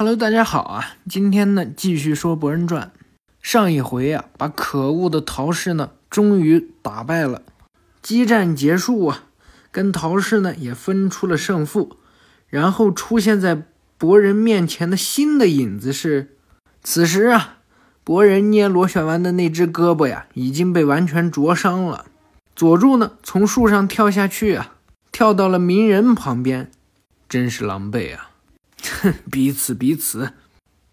Hello，大家好啊！今天呢，继续说《博人传》。上一回啊，把可恶的陶氏呢，终于打败了。激战结束啊，跟陶氏呢也分出了胜负。然后出现在博人面前的新的影子是，此时啊，博人捏螺旋丸的那只胳膊呀，已经被完全灼伤了。佐助呢，从树上跳下去啊，跳到了鸣人旁边，真是狼狈啊！哼，彼此彼此，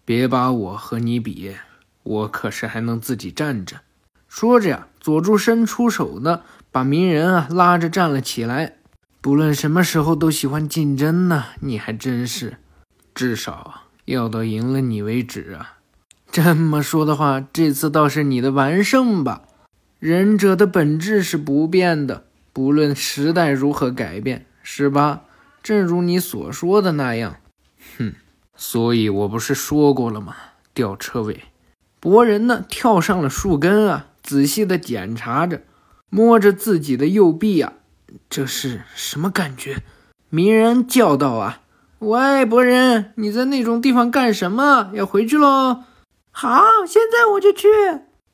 别把我和你比，我可是还能自己站着。说着呀，佐助伸出手呢，把鸣人啊拉着站了起来。不论什么时候都喜欢竞争呢，你还真是，至少要到赢了你为止啊。这么说的话，这次倒是你的完胜吧。忍者的本质是不变的，不论时代如何改变，是吧？正如你所说的那样。哼，所以我不是说过了吗？吊车尾，博人呢跳上了树根啊，仔细的检查着，摸着自己的右臂啊，这是什么感觉？鸣人叫道啊，喂，博人，你在那种地方干什么？要回去喽？好，现在我就去。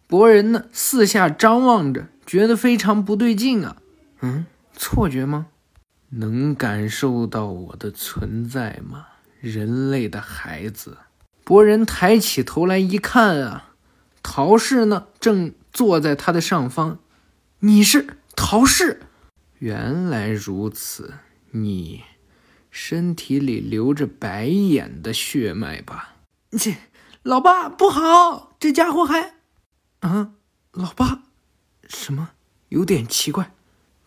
博人呢四下张望着，觉得非常不对劲啊。嗯，错觉吗？能感受到我的存在吗？人类的孩子，博人抬起头来一看啊，陶氏呢正坐在他的上方。你是陶氏？原来如此，你身体里流着白眼的血脉吧？这老爸不好，这家伙还……啊，老爸，什么？有点奇怪，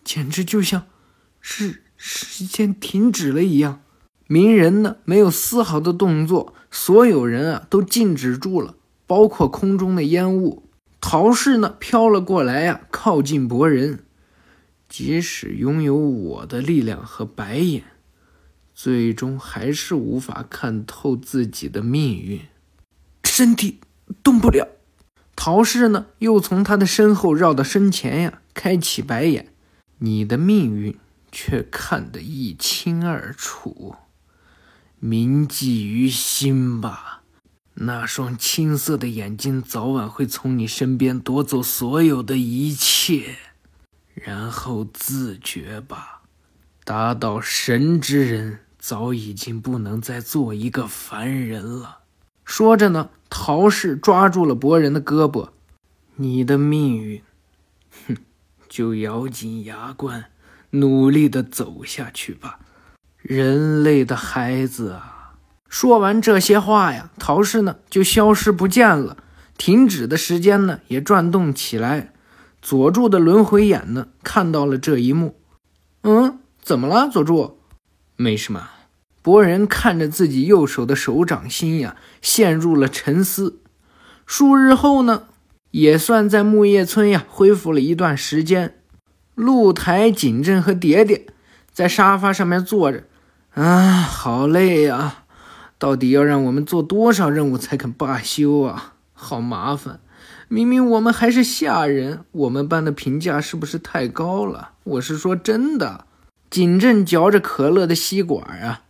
简直就像是时间停止了一样。鸣人呢，没有丝毫的动作，所有人啊都静止住了，包括空中的烟雾。陶氏呢飘了过来呀，靠近博人。即使拥有我的力量和白眼，最终还是无法看透自己的命运。身体动不了。陶氏呢又从他的身后绕到身前呀，开启白眼。你的命运却看得一清二楚。铭记于心吧，那双青色的眼睛早晚会从你身边夺走所有的一切，然后自觉吧，达到神之人早已经不能再做一个凡人了。说着呢，陶氏抓住了博人的胳膊，你的命运，哼，就咬紧牙关，努力的走下去吧。人类的孩子啊！说完这些话呀，陶氏呢就消失不见了。停止的时间呢也转动起来。佐助的轮回眼呢看到了这一幕。嗯，怎么了，佐助？没什么。博人看着自己右手的手掌心呀，陷入了沉思。数日后呢，也算在木叶村呀恢复了一段时间。露台、景镇和蝶蝶在沙发上面坐着。啊，好累呀！到底要让我们做多少任务才肯罢休啊？好麻烦！明明我们还是下人，我们班的评价是不是太高了？我是说真的。景镇嚼着可乐的吸管啊，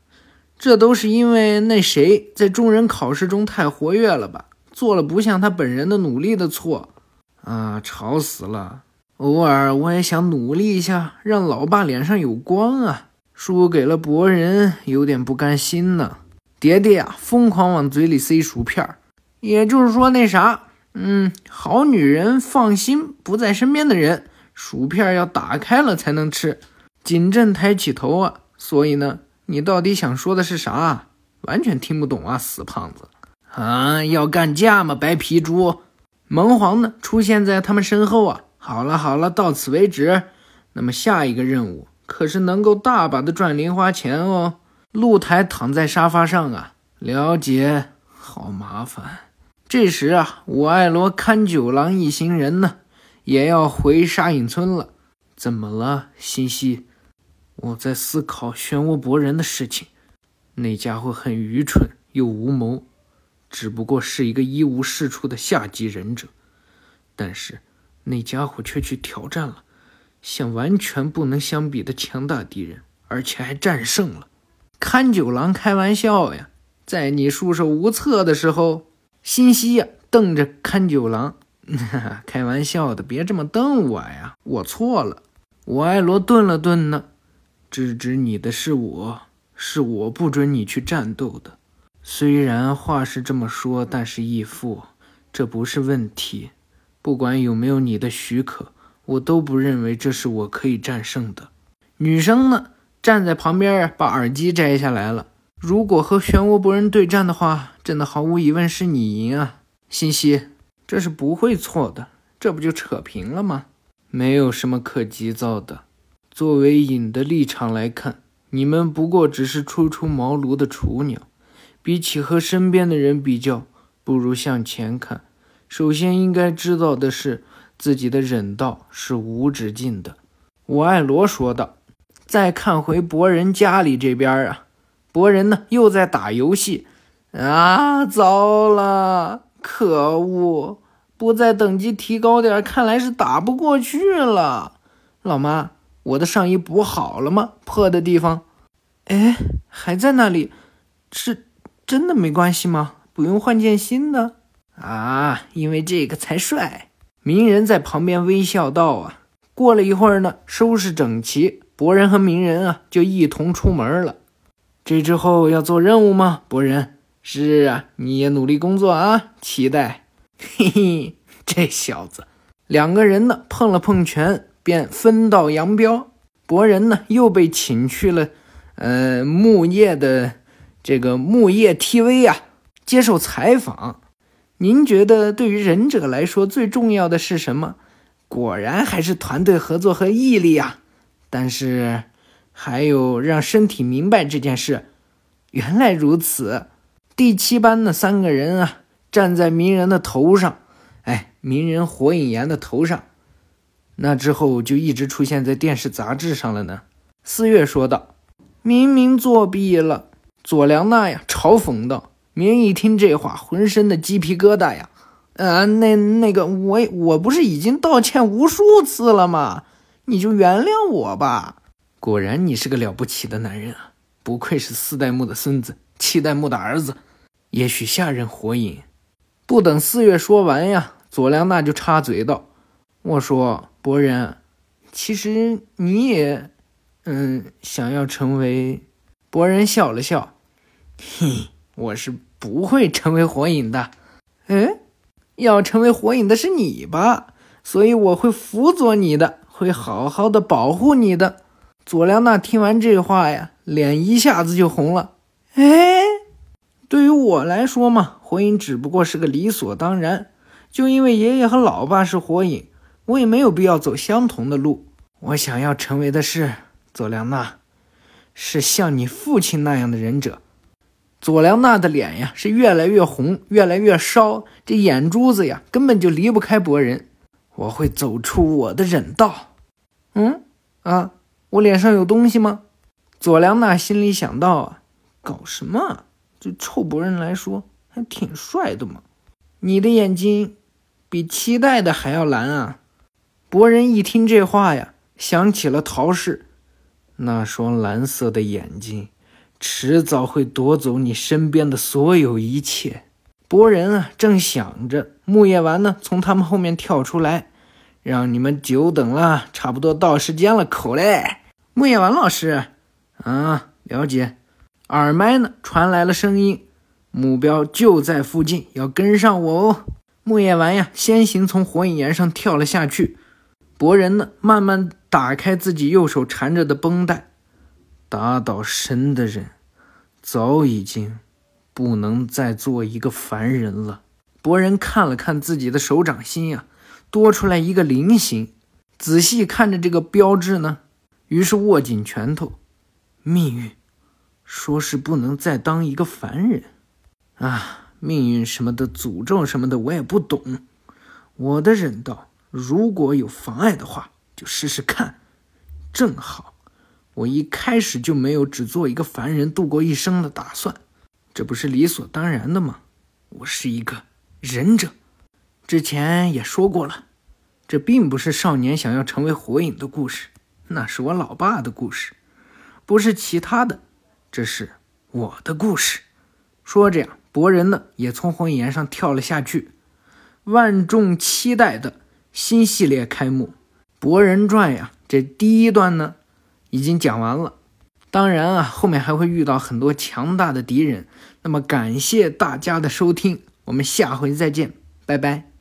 这都是因为那谁在众人考试中太活跃了吧？做了不像他本人的努力的错啊！吵死了！偶尔我也想努力一下，让老爸脸上有光啊！输给了博人，有点不甘心呢。蝶蝶啊，疯狂往嘴里塞薯片儿也就是说，那啥，嗯，好女人放心不在身边的人，薯片要打开了才能吃。锦镇抬起头啊，所以呢，你到底想说的是啥？完全听不懂啊，死胖子！啊，要干架吗？白皮猪！萌皇呢，出现在他们身后啊。好了好了，到此为止。那么下一个任务。可是能够大把的赚零花钱哦。露台躺在沙发上啊，了解，好麻烦。这时啊，我爱罗勘九郎一行人呢，也要回沙隐村了。怎么了，心西？我在思考漩涡博人的事情。那家伙很愚蠢又无谋，只不过是一个一无是处的下级忍者。但是那家伙却去挑战了。像完全不能相比的强大敌人，而且还战胜了。勘九郎开玩笑呀，在你束手无策的时候，心西呀瞪着勘九郎，开玩笑的，别这么瞪我呀，我错了。我爱罗顿了顿呢，制止你的是我，是我不准你去战斗的。虽然话是这么说，但是义父，这不是问题。不管有没有你的许可，我都不认为这是我可以战胜的。女生呢，站在旁边把耳机摘下来了。如果和漩涡博人对战的话，真的毫无疑问是你赢啊，欣西，这是不会错的，这不就扯平了吗？没有什么可急躁的。作为影的立场来看，你们不过只是初出茅庐的雏鸟，比起和身边的人比较，不如向前看。首先应该知道的是，自己的忍道是无止境的。我爱罗说道。再看回博人家里这边啊。博人呢，又在打游戏，啊，糟了，可恶！不再等级提高点，看来是打不过去了。老妈，我的上衣补好了吗？破的地方，哎，还在那里，是真的没关系吗？不用换件新的啊？因为这个才帅。鸣人在旁边微笑道：“啊，过了一会儿呢，收拾整齐，博人和鸣人啊就一同出门了。”这之后要做任务吗，博人？是啊，你也努力工作啊，期待。嘿嘿，这小子，两个人呢碰了碰拳，便分道扬镳。博人呢又被请去了，呃，木叶的这个木叶 TV 啊，接受采访。您觉得对于忍者来说最重要的是什么？果然还是团队合作和毅力啊。但是。还有让身体明白这件事，原来如此。第七班的三个人啊，站在鸣人的头上，哎，鸣人火影岩的头上。那之后就一直出现在电视杂志上了呢。四月说道：“明明作弊了。”佐良娜呀，嘲讽道。明一听这话，浑身的鸡皮疙瘩呀。啊，那那个，我我不是已经道歉无数次了吗？你就原谅我吧。果然，你是个了不起的男人啊！不愧是四代目的孙子，七代目的儿子。也许下任火影……不等四月说完呀，佐良娜就插嘴道：“我说，博人，其实你也……嗯，想要成为……”博人笑了笑：“嘿，我是不会成为火影的。嗯，要成为火影的是你吧？所以我会辅佐你的，会好好的保护你的。”佐良娜听完这话呀，脸一下子就红了。哎，对于我来说嘛，火影只不过是个理所当然。就因为爷爷和老爸是火影，我也没有必要走相同的路。我想要成为的是佐良娜，是像你父亲那样的忍者。佐良娜的脸呀，是越来越红，越来越烧，这眼珠子呀，根本就离不开博人。我会走出我的忍道。嗯，啊。我脸上有东西吗？佐良娜心里想到啊，搞什么？这臭博人来说还挺帅的嘛。你的眼睛比期待的还要蓝啊！博人一听这话呀，想起了陶氏那双蓝色的眼睛，迟早会夺走你身边的所有一切。博人啊，正想着，木叶丸呢从他们后面跳出来，让你们久等了，差不多到时间了，口嘞。木叶丸老师，啊，了解。耳麦呢传来了声音，目标就在附近，要跟上我哦。木叶丸呀，先行从火影岩上跳了下去。博人呢，慢慢打开自己右手缠着的绷带。打倒神的人，早已经不能再做一个凡人了。博人看了看自己的手掌心呀，多出来一个菱形。仔细看着这个标志呢。于是握紧拳头，命运说是不能再当一个凡人啊！命运什么的，诅咒什么的，我也不懂。我的忍道，如果有妨碍的话，就试试看。正好，我一开始就没有只做一个凡人度过一生的打算，这不是理所当然的吗？我是一个忍者，之前也说过了，这并不是少年想要成为火影的故事。那是我老爸的故事，不是其他的，这是我的故事。说着呀，博人呢也从红岩上跳了下去。万众期待的新系列开幕，《博人传》呀，这第一段呢已经讲完了。当然啊，后面还会遇到很多强大的敌人。那么感谢大家的收听，我们下回再见，拜拜。